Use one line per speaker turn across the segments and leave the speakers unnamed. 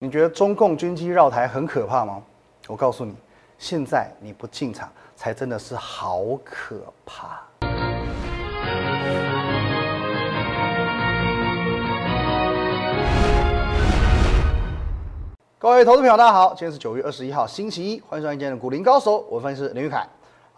你觉得中共军机绕台很可怕吗？我告诉你，现在你不进场，才真的是好可怕。各位投资朋友，大家好，今天是九月二十一号，星期一，欢迎收看今天的股林高手，我分析师林玉凯。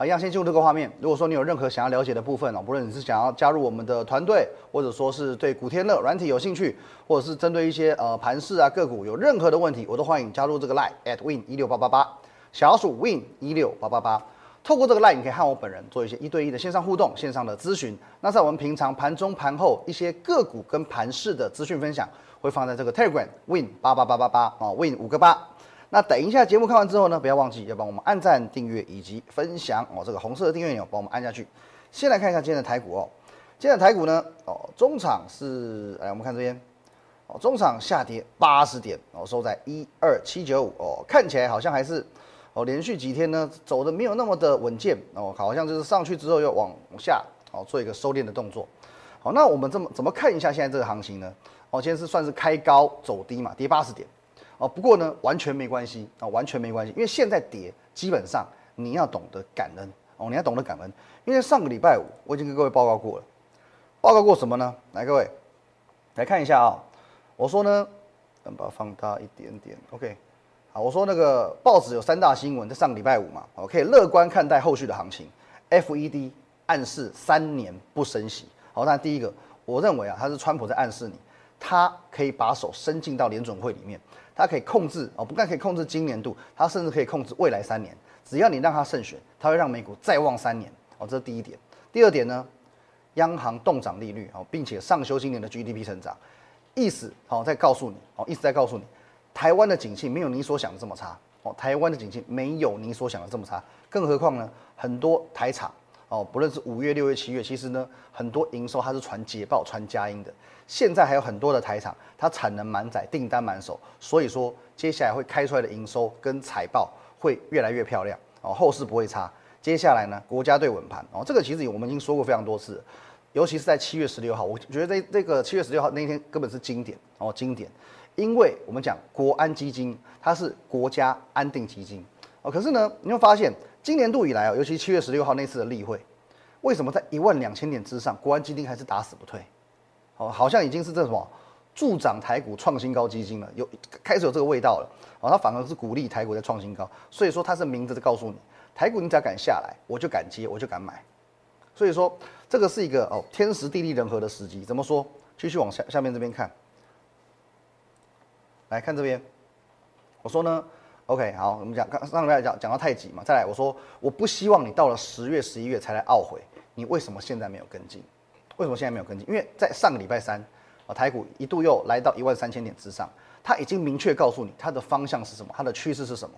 啊，一样先进入这个画面。如果说你有任何想要了解的部分哦，不论你是想要加入我们的团队，或者说是对古天乐软体有兴趣，或者是针对一些呃盘势啊个股有任何的问题，我都欢迎加入这个 line at win 一六八八八，小老鼠 win 一六八八八。透过这个 line，你可以和我本人做一些一对一的线上互动、线上的咨询。那在我们平常盘中、盘后一些个股跟盘势的资讯分享，会放在这个 Telegram win 八八八八八啊，win 五个八。那等一下节目看完之后呢，不要忘记要帮我们按赞、订阅以及分享哦。这个红色的订阅钮帮我们按下去。先来看一下今天的台股哦。今天的台股呢，哦，中场是，来我们看这边，哦，中场下跌八十点哦，收在一二七九五哦，看起来好像还是哦，连续几天呢走的没有那么的稳健哦，好像就是上去之后又往下哦做一个收敛的动作。好，那我们这么怎么看一下现在这个行情呢？哦，今天是算是开高走低嘛，跌八十点。哦，不过呢，完全没关系啊，完全没关系，因为现在跌，基本上你要懂得感恩哦，你要懂得感恩，因为上个礼拜五我已经跟各位报告过了，报告过什么呢？来，各位来看一下啊，我说呢，等把它放大一点点，OK，好，我说那个报纸有三大新闻，在上个礼拜五嘛，我可以乐观看待后续的行情，FED 暗示三年不升息，好，那第一个，我认为啊，他是川普在暗示你，他可以把手伸进到联准会里面。它可以控制哦，不但可以控制今年度，它甚至可以控制未来三年。只要你让它胜选，它会让美股再旺三年哦。这是第一点。第二点呢，央行动涨利率哦，并且上修今年的 GDP 成长，意思哦在告诉你哦，意思在告诉你，台湾的景气没有你所想的这么差哦。台湾的景气没有你所想的这么差，更何况呢，很多台厂哦，不论是五月、六月、七月，其实呢，很多营收它是传捷报、传佳音的。现在还有很多的台厂，它产能满载，订单满手，所以说接下来会开出来的营收跟财报会越来越漂亮。哦，后市不会差。接下来呢，国家队稳盘。哦，这个其实我们已经说过非常多次，尤其是在七月十六号，我觉得这这个七月十六号那天根本是经典。哦，经典，因为我们讲国安基金它是国家安定基金。哦，可是呢，你会发现今年度以来啊，尤其七月十六号那次的例会，为什么在一万两千点之上，国安基金还是打死不退？哦，好像已经是这什么助长台股创新高基金了，有开始有这个味道了。哦，它反而是鼓励台股在创新高，所以说它是明着的告诉你，台股你只要敢下来，我就敢接，我就敢买。所以说这个是一个哦天时地利人和的时机。怎么说？继续往下下面这边看，来看这边。我说呢，OK，好，我们讲刚上礼拜讲讲到太极嘛，再来我说我不希望你到了十月十一月才来懊悔，你为什么现在没有跟进？为什么现在没有跟进？因为在上个礼拜三，啊，台股一度又来到一万三千点之上，它已经明确告诉你它的方向是什么，它的趋势是什么。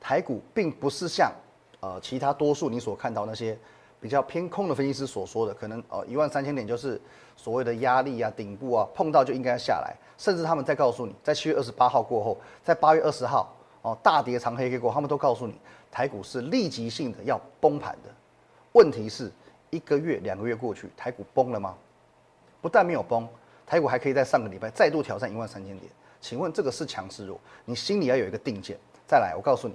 台股并不是像，呃，其他多数你所看到那些比较偏空的分析师所说的，可能呃一万三千点就是所谓的压力啊、顶部啊，碰到就应该下来。甚至他们在告诉你，在七月二十八号过后，在八月二十号，哦，大跌长黑 K 过，他们都告诉你，台股是立即性的要崩盘的。问题是。一个月、两个月过去，台股崩了吗？不但没有崩，台股还可以在上个礼拜再度挑战一万三千点。请问这个是强是弱？你心里要有一个定见。再来，我告诉你，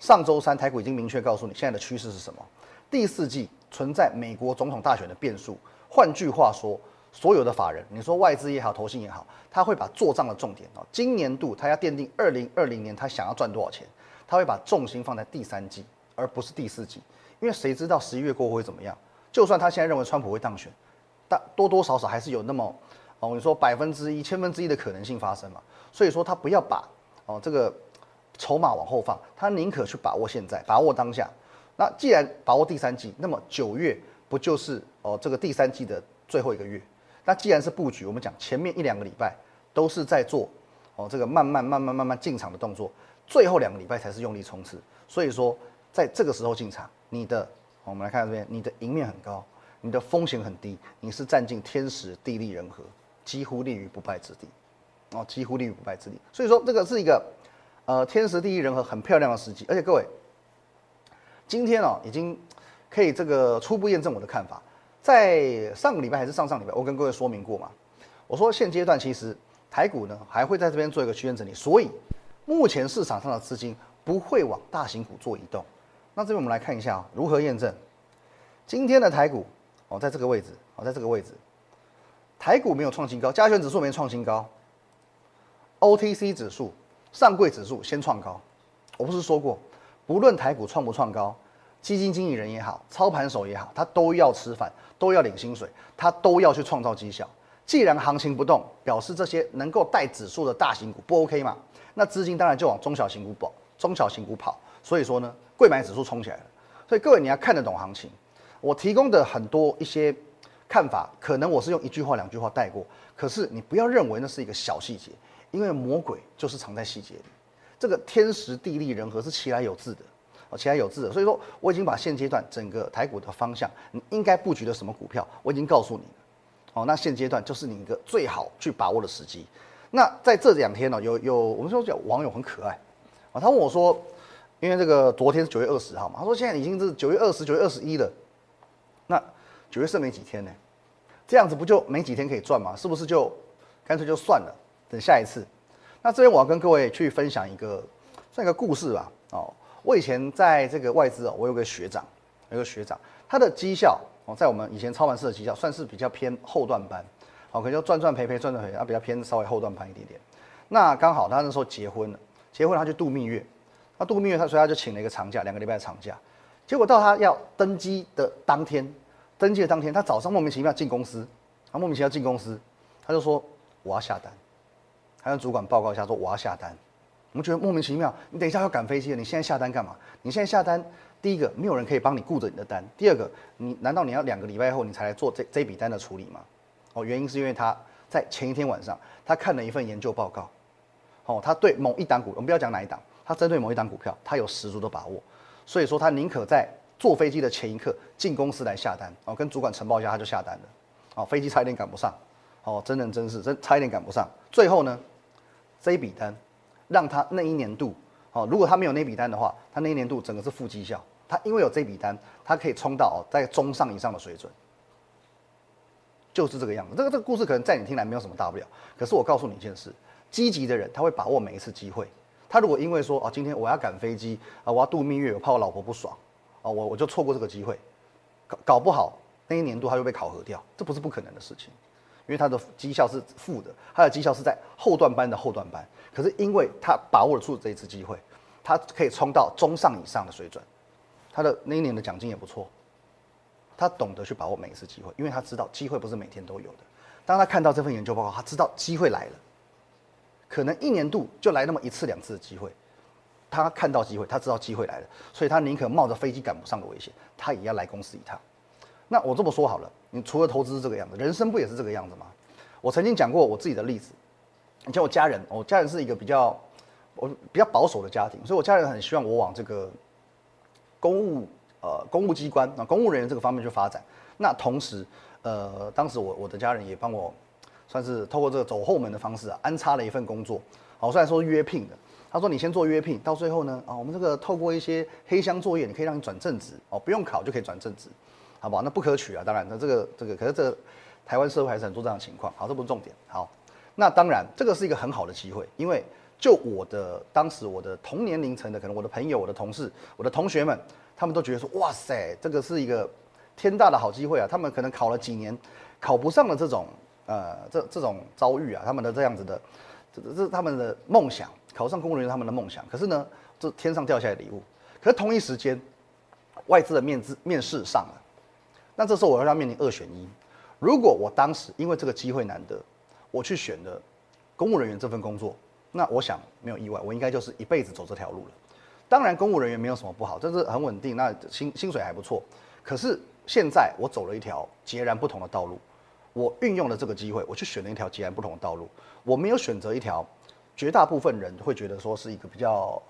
上周三台股已经明确告诉你现在的趋势是什么。第四季存在美国总统大选的变数。换句话说，所有的法人，你说外资也好，投信也好，他会把做账的重点啊，今年度他要奠定二零二零年他想要赚多少钱，他会把重心放在第三季，而不是第四季。因为谁知道十一月过后会怎么样？就算他现在认为川普会当选，但多多少少还是有那么哦，你说百分之一、千分之一的可能性发生嘛？所以说他不要把哦这个筹码往后放，他宁可去把握现在，把握当下。那既然把握第三季，那么九月不就是哦这个第三季的最后一个月？那既然是布局，我们讲前面一两个礼拜都是在做哦这个慢慢慢慢慢慢进场的动作，最后两个礼拜才是用力冲刺。所以说在这个时候进场，你的。我们来看这边，你的赢面很高，你的风险很低，你是占尽天时地利人和，几乎立于不败之地，哦，几乎立于不败之地。所以说这个是一个，呃，天时地利人和很漂亮的时机。而且各位，今天哦，已经可以这个初步验证我的看法。在上个礼拜还是上上礼拜，我跟各位说明过嘛，我说现阶段其实台股呢还会在这边做一个区间整理，所以目前市场上的资金不会往大型股做移动。那这边我们来看一下如何验证。今天的台股哦，在这个位置哦，在这个位置，台股没有创新高，加权指数没创新高，OTC 指数、上柜指数先创高。我不是说过，不论台股创不创高，基金经理人也好，操盘手也好，他都要吃饭，都要领薪水，他都要去创造绩效。既然行情不动，表示这些能够带指数的大型股不 OK 嘛？那资金当然就往中小型股跑，中小型股跑。所以说呢，贵买指数冲起来了。所以各位你要看得懂行情。我提供的很多一些看法，可能我是用一句话、两句话带过。可是你不要认为那是一个小细节，因为魔鬼就是藏在细节里。这个天时地利人和是其来有自的，其来有自的。所以说，我已经把现阶段整个台股的方向，你应该布局的什么股票，我已经告诉你了。哦，那现阶段就是你一个最好去把握的时机。那在这两天呢，有有我们说叫网友很可爱啊，他问我说，因为这个昨天是九月二十号嘛，他说现在已经是九月二十九月二十一了，那九月剩没几天呢，这样子不就没几天可以赚吗？是不是就干脆就算了，等下一次？那这边我要跟各位去分享一个算一个故事吧。哦，我以前在这个外资哦，我有个学长，有个学长，他的绩效。哦，在我们以前操盘式的绩效算是比较偏后段班，好，可能就赚赚赔赔赚赚赔，他比较偏稍微后段班一点点。那刚好他那时候结婚了，结婚他去度蜜月，那度蜜月他所以他就请了一个长假，两个礼拜的长假。结果到他要登机的当天，登机的当天，他早上莫名其妙进公司，他莫名其妙进公司，他就说我要下单，他跟主管报告一下说我要下单。我们觉得莫名其妙，你等一下要赶飞机了，你现在下单干嘛？你现在下单。第一个，没有人可以帮你顾着你的单。第二个，你难道你要两个礼拜后你才来做这这笔单的处理吗？哦，原因是因为他在前一天晚上，他看了一份研究报告，哦，他对某一档股，我们不要讲哪一档，他针对某一档股票，他有十足的把握，所以说他宁可在坐飞机的前一刻进公司来下单，哦，跟主管呈报一下他就下单了，哦，飞机差一点赶不上，哦，真人真事，真差一点赶不上，最后呢，这一笔单让他那一年度，哦，如果他没有那笔单的话，他那一年度整个是负绩效。他因为有这笔单，他可以冲到哦在中上以上的水准，就是这个样子。这个这个故事可能在你听来没有什么大不了，可是我告诉你一件事：积极的人他会把握每一次机会。他如果因为说啊，今天我要赶飞机啊，我要度蜜月，我怕我老婆不爽啊，我我就错过这个机会，搞搞不好那一年度他就被考核掉，这不是不可能的事情。因为他的绩效是负的，他的绩效是在后段班的后段班，可是因为他把握住这一次机会，他可以冲到中上以上的水准。他的那一年的奖金也不错，他懂得去把握每一次机会，因为他知道机会不是每天都有的。当他看到这份研究报告，他知道机会来了，可能一年度就来那么一次两次的机会。他看到机会，他知道机会来了，所以他宁可冒着飞机赶不上的危险，他也要来公司一趟。那我这么说好了，你除了投资是这个样子，人生不也是这个样子吗？我曾经讲过我自己的例子，你像我家人，我家人是一个比较我比较保守的家庭，所以我家人很希望我往这个。公务呃，公务机关啊，公务人员这个方面去发展。那同时，呃，当时我我的家人也帮我，算是透过这个走后门的方式啊，安插了一份工作。好，虽然说是约聘的，他说你先做约聘，到最后呢，啊，我们这个透过一些黑箱作业，你可以让你转正职哦，不用考就可以转正职，好不好？那不可取啊，当然，那这个这个，可是这台湾社会还是很多这样的情况。好，这不是重点。好，那当然这个是一个很好的机会，因为。就我的当时，我的同年龄层的，可能我的朋友、我的同事、我的同学们，他们都觉得说：“哇塞，这个是一个天大的好机会啊！”他们可能考了几年，考不上的这种呃，这这种遭遇啊，他们的这样子的，这这是他们的梦想，考上公务员他们的梦想。可是呢，这天上掉下来礼物。可是同一时间，外资的面资面试上了，那这时候我要面临二选一。如果我当时因为这个机会难得，我去选了公务人员这份工作。那我想没有意外，我应该就是一辈子走这条路了。当然，公务人员没有什么不好，这是很稳定，那薪薪水还不错。可是现在我走了一条截然不同的道路，我运用了这个机会，我去选了一条截然不同的道路。我没有选择一条绝大部分人会觉得说是一个比较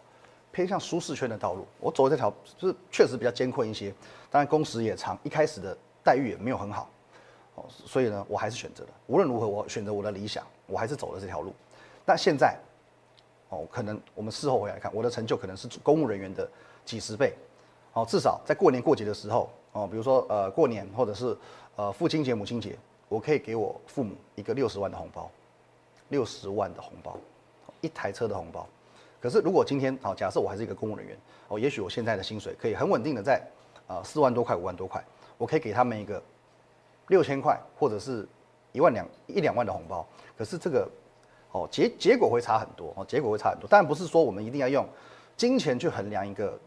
偏向舒适圈的道路，我走这条就是确实比较艰困一些，当然工时也长，一开始的待遇也没有很好。哦，所以呢，我还是选择了。无论如何，我选择我的理想，我还是走了这条路。那现在。哦，可能我们事后回来看，我的成就可能是公务人员的几十倍。哦，至少在过年过节的时候，哦，比如说呃过年或者是呃父亲节、母亲节，我可以给我父母一个六十万的红包，六十万的红包，一台车的红包。可是如果今天好，假设我还是一个公务人员哦，也许我现在的薪水可以很稳定的在啊四万多块、五万多块，我可以给他们一个六千块或者是一万两一两万的红包。可是这个哦结结果会差很多哦，结果会差很多。当然不是说我们一定要用金钱去衡量一个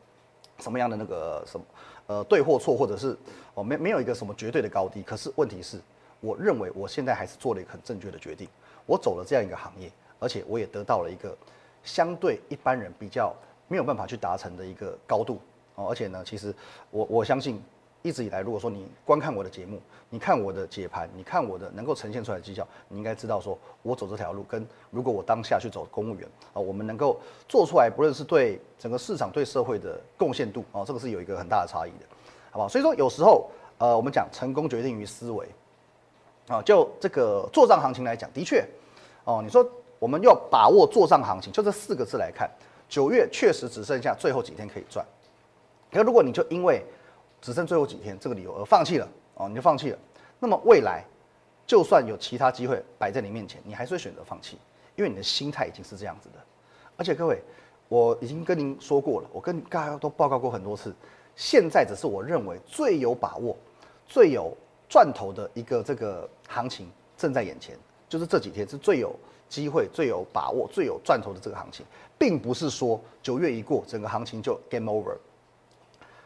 什么样的那个什么呃对或错，或者是哦没没有一个什么绝对的高低。可是问题是，我认为我现在还是做了一个很正确的决定，我走了这样一个行业，而且我也得到了一个。相对一般人比较没有办法去达成的一个高度哦，而且呢，其实我我相信一直以来，如果说你观看我的节目，你看我的解盘，你看我的能够呈现出来的绩效，你应该知道说，我走这条路跟如果我当下去走公务员啊，我们能够做出来，不论是对整个市场、对社会的贡献度哦，这个是有一个很大的差异的，好不好？所以说有时候呃，我们讲成功决定于思维啊，就这个做账行情来讲，的确哦，你说。我们要把握做账行情，就这四个字来看，九月确实只剩下最后几天可以赚。可如果你就因为只剩最后几天这个理由而放弃了哦，你就放弃了，那么未来就算有其他机会摆在你面前，你还是会选择放弃，因为你的心态已经是这样子的。而且各位，我已经跟您说过了，我跟大家都报告过很多次，现在只是我认为最有把握、最有赚头的一个这个行情正在眼前，就是这几天是最有。机会最有把握、最有赚头的这个行情，并不是说九月一过，整个行情就 game over。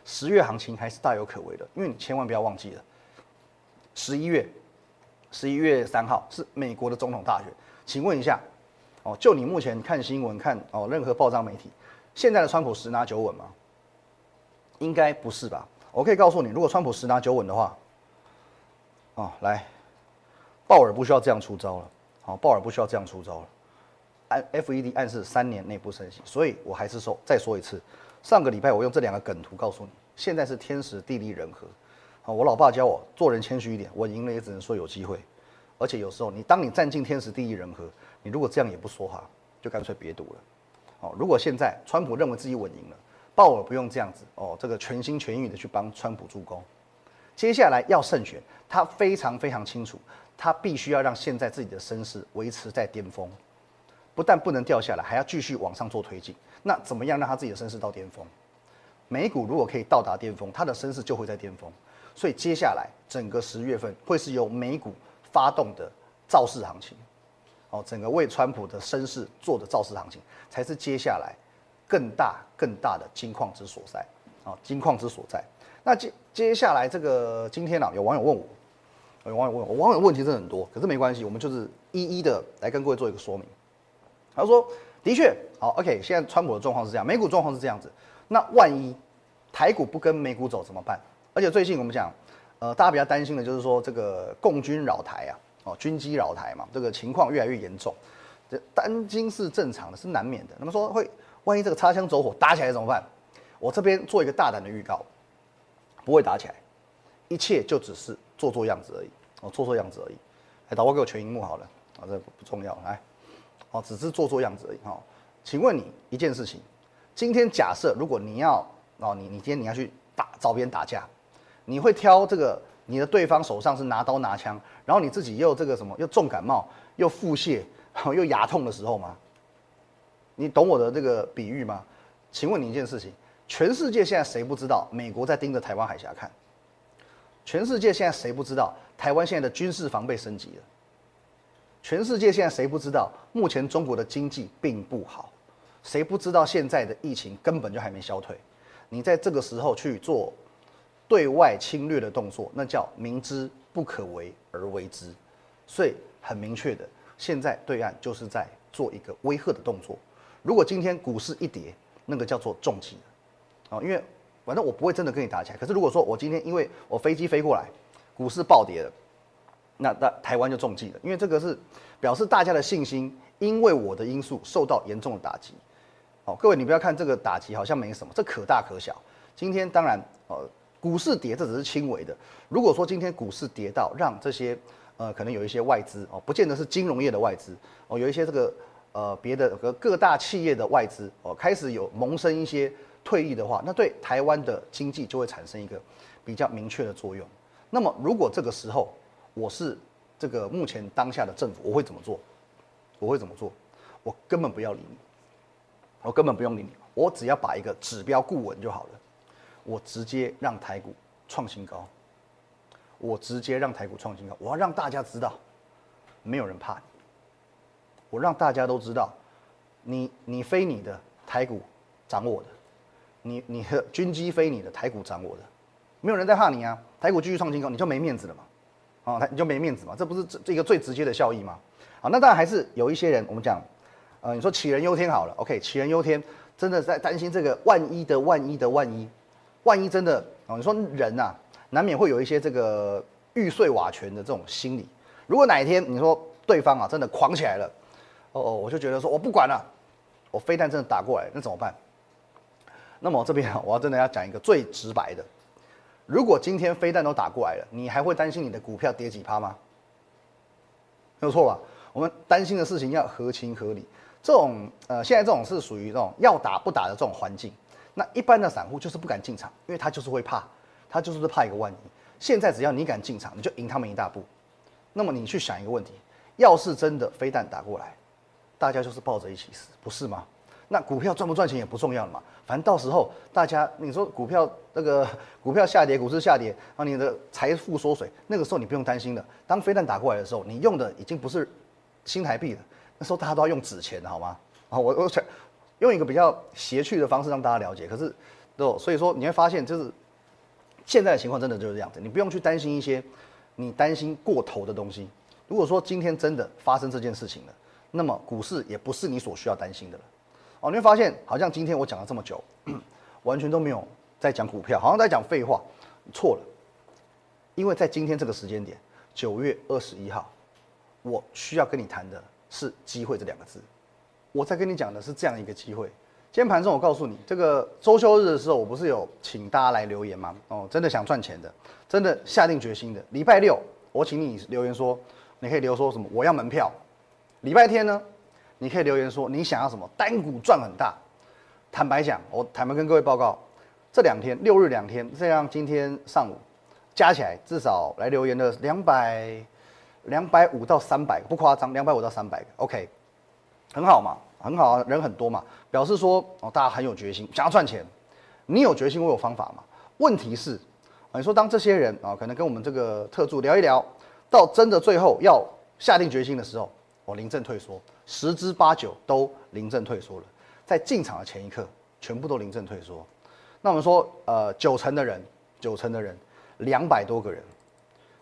十月行情还是大有可为的，因为你千万不要忘记了，十一月，十一月三号是美国的总统大选。请问一下，哦，就你目前看新闻、看哦任何报章媒体，现在的川普十拿九稳吗？应该不是吧？我可以告诉你，如果川普十拿九稳的话，哦，来，鲍尔不需要这样出招了。鲍尔不需要这样出招了。按 FED 暗示三年内不升息，所以我还是说再说一次，上个礼拜我用这两个梗图告诉你，现在是天时地利人和。好，我老爸教我做人谦虚一点，我赢了也只能说有机会。而且有时候你当你占尽天时地利人和，你如果这样也不说话，就干脆别赌了。好，如果现在川普认为自己稳赢了，鲍尔不用这样子哦，这个全心全意的去帮川普助攻。接下来要胜选，他非常非常清楚。他必须要让现在自己的身势维持在巅峰，不但不能掉下来，还要继续往上做推进。那怎么样让他自己的身势到巅峰？美股如果可以到达巅峰，他的身势就会在巅峰。所以接下来整个十月份会是由美股发动的造势行情，哦，整个为川普的身势做的造势行情，才是接下来更大更大的金矿之所在。啊，金矿之所在。那接接下来这个今天啊，有网友问我。有网友问我，网友问题真的很多，可是没关系，我们就是一一的来跟各位做一个说明。他说：“的确，好，OK，现在川普的状况是这样，美股状况是这样子。那万一台股不跟美股走怎么办？而且最近我们讲，呃，大家比较担心的就是说这个共军扰台啊，哦，军机扰台嘛，这个情况越来越严重。这担心是正常的，是难免的。那么说会，万一这个擦枪走火打起来怎么办？我这边做一个大胆的预告，不会打起来，一切就只是。”做做样子而已，哦，做做样子而已。哎，导播给我全荧幕好了，啊，这不重要，来，哦，只是做做样子而已。哈，请问你一件事情，今天假设如果你要，哦，你你今天你要去打找别人打架，你会挑这个你的对方手上是拿刀拿枪，然后你自己又这个什么又重感冒又腹泻 又牙痛的时候吗？你懂我的这个比喻吗？请问你一件事情，全世界现在谁不知道美国在盯着台湾海峡看？全世界现在谁不知道台湾现在的军事防备升级了？全世界现在谁不知道目前中国的经济并不好？谁不知道现在的疫情根本就还没消退？你在这个时候去做对外侵略的动作，那叫明知不可为而为之。所以很明确的，现在对岸就是在做一个威吓的动作。如果今天股市一跌，那个叫做重击啊，因为。反正我不会真的跟你打起来。可是如果说我今天因为我飞机飞过来，股市暴跌了，那那台湾就中计了。因为这个是表示大家的信心，因为我的因素受到严重的打击。好，各位你不要看这个打击好像没什么，这可大可小。今天当然呃股市跌这只是轻微的。如果说今天股市跌到让这些呃可能有一些外资哦，不见得是金融业的外资哦，有一些这个呃别的和各大企业的外资哦开始有萌生一些。退役的话，那对台湾的经济就会产生一个比较明确的作用。那么，如果这个时候我是这个目前当下的政府，我会怎么做？我会怎么做？我根本不要理你，我根本不用理你，我只要把一个指标固稳就好了。我直接让台股创新高，我直接让台股创新高，我要让大家知道，没有人怕你。我让大家都知道，你你飞你的台股涨我的，你你的军机飞你的台股涨我的，没有人在怕你啊！台股继续创新高，你就没面子了嘛？啊，他你就没面子嘛？这不是这这个最直接的效益吗？好，那当然还是有一些人，我们讲，呃，你说杞人忧天好了，OK，杞人忧天，真的在担心这个万一的万一的万一，万一真的哦，你说人呐，难免会有一些这个欲碎瓦全的这种心理。如果哪一天你说对方啊真的狂起来了，哦哦，我就觉得说我不管了，我飞弹真的打过来，那怎么办？那么这边，我要真的要讲一个最直白的。如果今天飞弹都打过来了，你还会担心你的股票跌几趴吗？没有错吧？我们担心的事情要合情合理。这种呃，现在这种是属于这种要打不打的这种环境。那一般的散户就是不敢进场，因为他就是会怕，他就是怕一个万一。现在只要你敢进场，你就赢他们一大步。那么你去想一个问题：要是真的飞弹打过来，大家就是抱着一起死，不是吗？那股票赚不赚钱也不重要了嘛，反正到时候大家你说股票那个股票下跌，股市下跌，啊，你的财富缩水，那个时候你不用担心的。当飞弹打过来的时候，你用的已经不是新台币了，那时候大家都要用纸钱，好吗？啊，我我想用一个比较邪趣的方式让大家了解。可是，都所以说你会发现，就是现在的情况真的就是这样子，你不用去担心一些你担心过头的东西。如果说今天真的发生这件事情了，那么股市也不是你所需要担心的了。哦，你会发现好像今天我讲了这么久，完全都没有在讲股票，好像在讲废话。错了，因为在今天这个时间点，九月二十一号，我需要跟你谈的是机会这两个字。我在跟你讲的是这样一个机会。今天盘中我告诉你，这个周休日的时候，我不是有请大家来留言吗？哦，真的想赚钱的，真的下定决心的。礼拜六我请你留言说，你可以留说什么？我要门票。礼拜天呢？你可以留言说你想要什么单股赚很大。坦白讲，我坦白跟各位报告，这两天六日两天，这样今天上午加起来至少来留言的两百两百五到三百，不夸张，两百五到三百。OK，很好嘛，很好啊，人很多嘛，表示说哦大家很有决心，想要赚钱。你有决心，我有方法嘛。问题是，你说当这些人啊，可能跟我们这个特助聊一聊，到真的最后要下定决心的时候。我临阵退缩，十之八九都临阵退缩了。在进场的前一刻，全部都临阵退缩。那我们说，呃，九成的人，九成的人，两百多个人，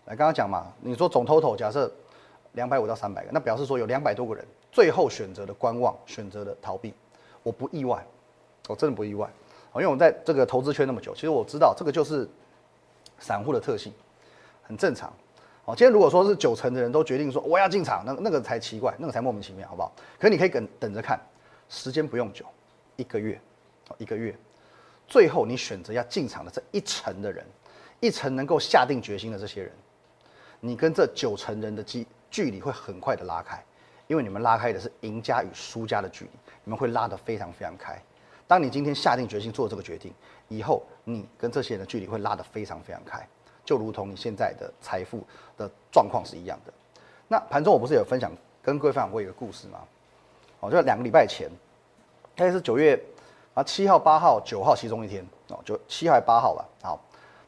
来刚刚讲嘛，你说总 total 假设两百五到三百个，那表示说有两百多个人最后选择的观望，选择的逃避。我不意外，我真的不意外。因为我在这个投资圈那么久，其实我知道这个就是散户的特性，很正常。今天如果说是九成的人都决定说我要进场，那那个才奇怪，那个才莫名其妙，好不好？可是你可以等等着看，时间不用久，一个月，一个月，最后你选择要进场的这一层的人，一层能够下定决心的这些人，你跟这九成人的距距离会很快的拉开，因为你们拉开的是赢家与输家的距离，你们会拉得非常非常开。当你今天下定决心做这个决定以后，你跟这些人的距离会拉得非常非常开。就如同你现在的财富的状况是一样的。那盘中我不是有分享跟各位分享过一个故事吗？哦，就两个礼拜前，大概是九月啊七号、八号、九号其中一天哦，就七号还八号吧。好，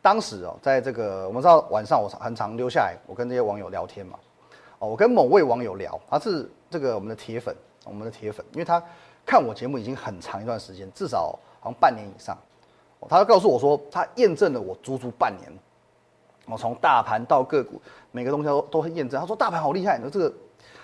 当时哦，在这个我们知道晚上我很常留下来，我跟这些网友聊天嘛。哦，我跟某位网友聊，他是这个我们的铁粉，我们的铁粉，因为他看我节目已经很长一段时间，至少好像半年以上。哦他告诉我说，他验证了我足足半年。我从大盘到个股，每个东西都都很验证。他说大盘好厉害，那这个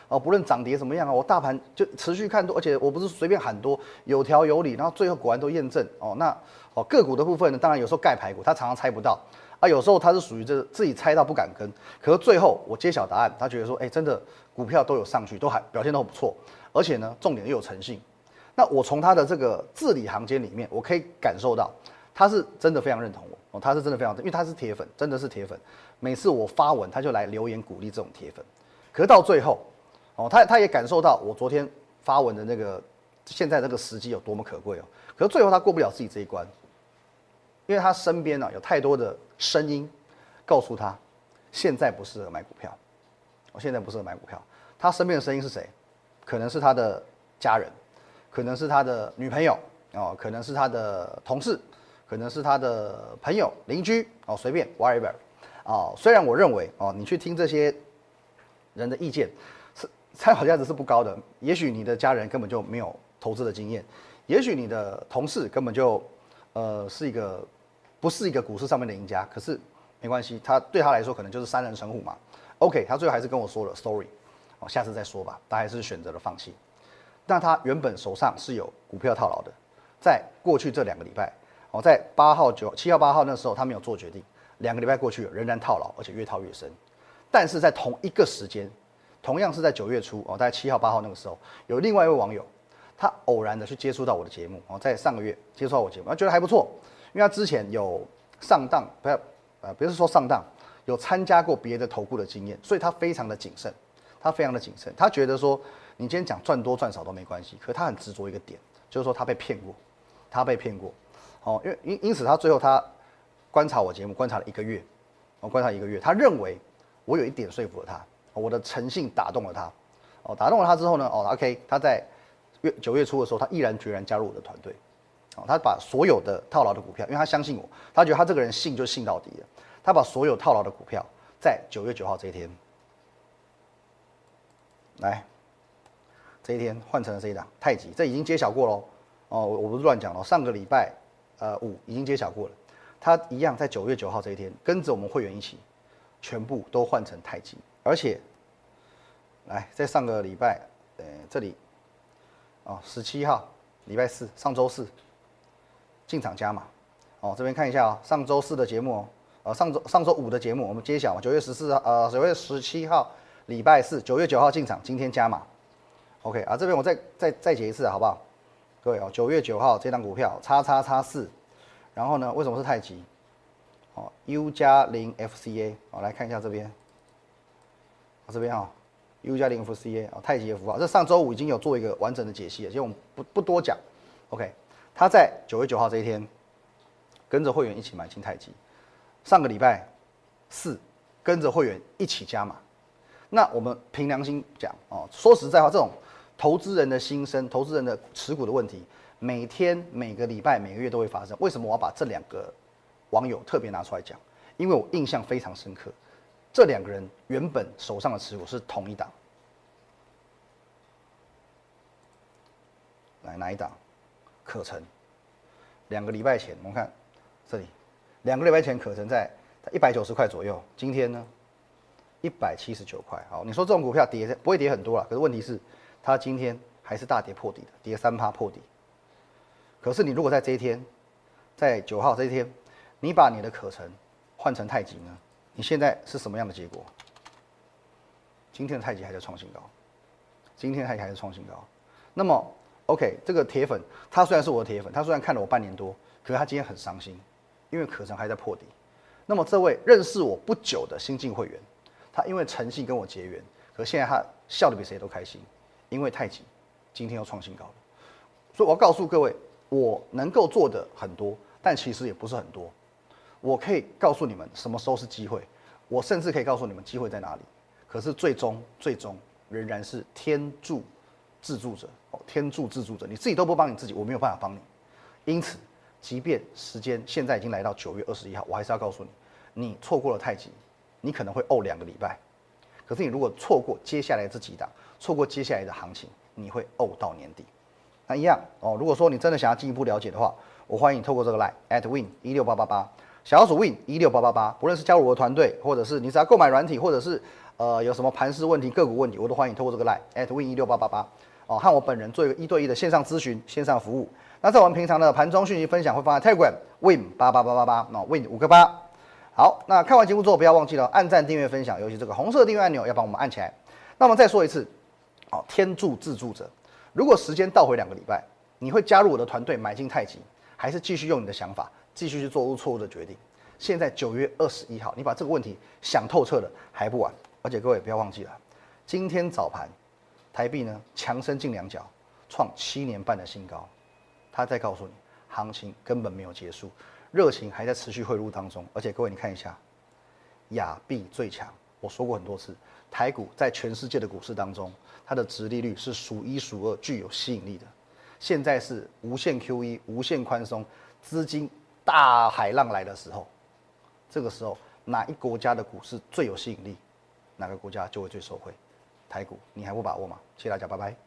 哦，不论涨跌怎么样啊，我大盘就持续看多，而且我不是随便喊多，有条有理，然后最后果然都验证哦。那哦个股的部分呢，当然有时候盖排骨，他常常猜不到啊，有时候他是属于这自己猜到不敢跟，可是最后我揭晓答案，他觉得说，哎，真的股票都有上去，都还表现都很不错，而且呢，重点又有诚信。那我从他的这个字里行间里面，我可以感受到。他是真的非常认同我哦，他是真的非常，因为他是铁粉，真的是铁粉。每次我发文，他就来留言鼓励这种铁粉。可是到最后，哦，他他也感受到我昨天发文的那个现在这个时机有多么可贵哦。可是最后他过不了自己这一关，因为他身边呢有太多的声音告诉他，现在不适合买股票，我现在不适合买股票。他身边的声音是谁？可能是他的家人，可能是他的女朋友哦，可能是他的同事，可能是他的朋友、邻居哦，随便 whatever 哦。虽然我认为哦，你去听这些人的意见是参考价值是不高的，也许你的家人根本就没有投资的经验，也许你的同事根本就呃是一个不是一个股市上面的赢家，可是没关系，他对他来说可能就是三人成虎嘛。OK，他最后还是跟我说了，sorry，。哦，下次再说吧。他还是选择了放弃。那他原本手上是有股票套牢的，在过去这两个礼拜，我，在八号、九、七号、八号那时候，他没有做决定。两个礼拜过去，仍然套牢，而且越套越深。但是在同一个时间，同样是在九月初，哦，在七号、八号那个时候，有另外一位网友，他偶然的去接触到我的节目，哦，在上个月接触到我节目，他觉得还不错，因为他之前有上当，不要，呃，不是说上当，有参加过别的投顾的经验，所以他非常的谨慎。他非常的谨慎，他觉得说，你今天讲赚多赚少都没关系，可他很执着一个点，就是说他被骗过，他被骗过，哦，因为因因此他最后他观察我节目观察了一个月，我观察一个月，他认为我有一点说服了他，我的诚信打动了他，哦，打动了他之后呢，哦，OK，他在月九月初的时候，他毅然决然加入我的团队，哦，他把所有的套牢的股票，因为他相信我，他觉得他这个人信就信到底了，他把所有套牢的股票在九月九号这一天。来，这一天换成了这一档太极，这已经揭晓过喽。哦，我不是乱讲了，上个礼拜，呃五已经揭晓过了。它一样在九月九号这一天，跟着我们会员一起，全部都换成太极。而且，来在上个礼拜，呃这里，哦十七号礼拜四，上周四进场加码。哦这边看一下啊，上周四的节目哦，呃上周上周五的节目我们揭晓九月十四号，呃九月十七号。礼拜四九月九号进场，今天加码，OK 啊，这边我再再再解一次，好不好？各位哦，九月九号这张股票叉叉叉四，然后呢，为什么是太极？哦，U 加零 FCA，哦，来看一下这边，这边哈，U 加零 FCA，哦，太极的符号，这上周五已经有做一个完整的解析了，其实我们不不多讲，OK，他在九月九号这一天跟着会员一起买进太极，上个礼拜四跟着会员一起加码。那我们凭良心讲哦，说实在话，这种投资人的心声、投资人的持股的问题，每天、每个礼拜、每个月都会发生。为什么我要把这两个网友特别拿出来讲？因为我印象非常深刻，这两个人原本手上的持股是同一档。来哪一档？可成。两个礼拜前，我们看这里，两个礼拜前可成在一百九十块左右，今天呢？一百七十九块，好，你说这种股票跌不会跌很多了，可是问题是，它今天还是大跌破底的，跌三趴破底。可是你如果在这一天，在九号这一天，你把你的可成换成太极呢？你现在是什么样的结果？今天的太极还在创新高，今天的太极还是创新高。那么，OK，这个铁粉他虽然是我的铁粉，他虽然看了我半年多，可是他今天很伤心，因为可成还在破底。那么这位认识我不久的新进会员。他因为诚信跟我结缘，可现在他笑得比谁都开心，因为太极今天又创新高了。所以我要告诉各位，我能够做的很多，但其实也不是很多。我可以告诉你们什么时候是机会，我甚至可以告诉你们机会在哪里。可是最终最终仍然是天助自助者哦，天助自助者，你自己都不帮你自己，我没有办法帮你。因此，即便时间现在已经来到九月二十一号，我还是要告诉你，你错过了太极。你可能会怄两个礼拜，可是你如果错过接下来这几档，错过接下来的行情，你会呕到年底。那一样哦。如果说你真的想要进一步了解的话，我欢迎你透过这个 line at win 一六八八八，小老鼠 win 一六八八八。不论是加入我的团队，或者是你只要购买软体，或者是呃有什么盘势问题、个股问题，我都欢迎透过这个 line at win 一六八八八哦，和我本人做一个一对一的线上咨询、线上服务。那在我们平常的盘中讯息分享会放在 Telegram win 八八八八八，那 win 五个八。好，那看完节目之后，不要忘记了按赞、订阅、分享，尤其这个红色订阅按钮要帮我们按起来。那么再说一次，哦，天助自助者。如果时间倒回两个礼拜，你会加入我的团队买进太极，还是继续用你的想法继续去做出错误的决定？现在九月二十一号，你把这个问题想透彻了还不晚。而且各位不要忘记了，今天早盘台币呢强升近两角，创七年半的新高。他在告诉你，行情根本没有结束。热情还在持续汇入当中，而且各位你看一下，亚币最强，我说过很多次，台股在全世界的股市当中，它的殖利率是数一数二具有吸引力的。现在是无限 QE、无限宽松，资金大海浪来的时候，这个时候哪一国家的股市最有吸引力，哪个国家就会最受惠。台股，你还不把握吗？谢谢大家，拜拜。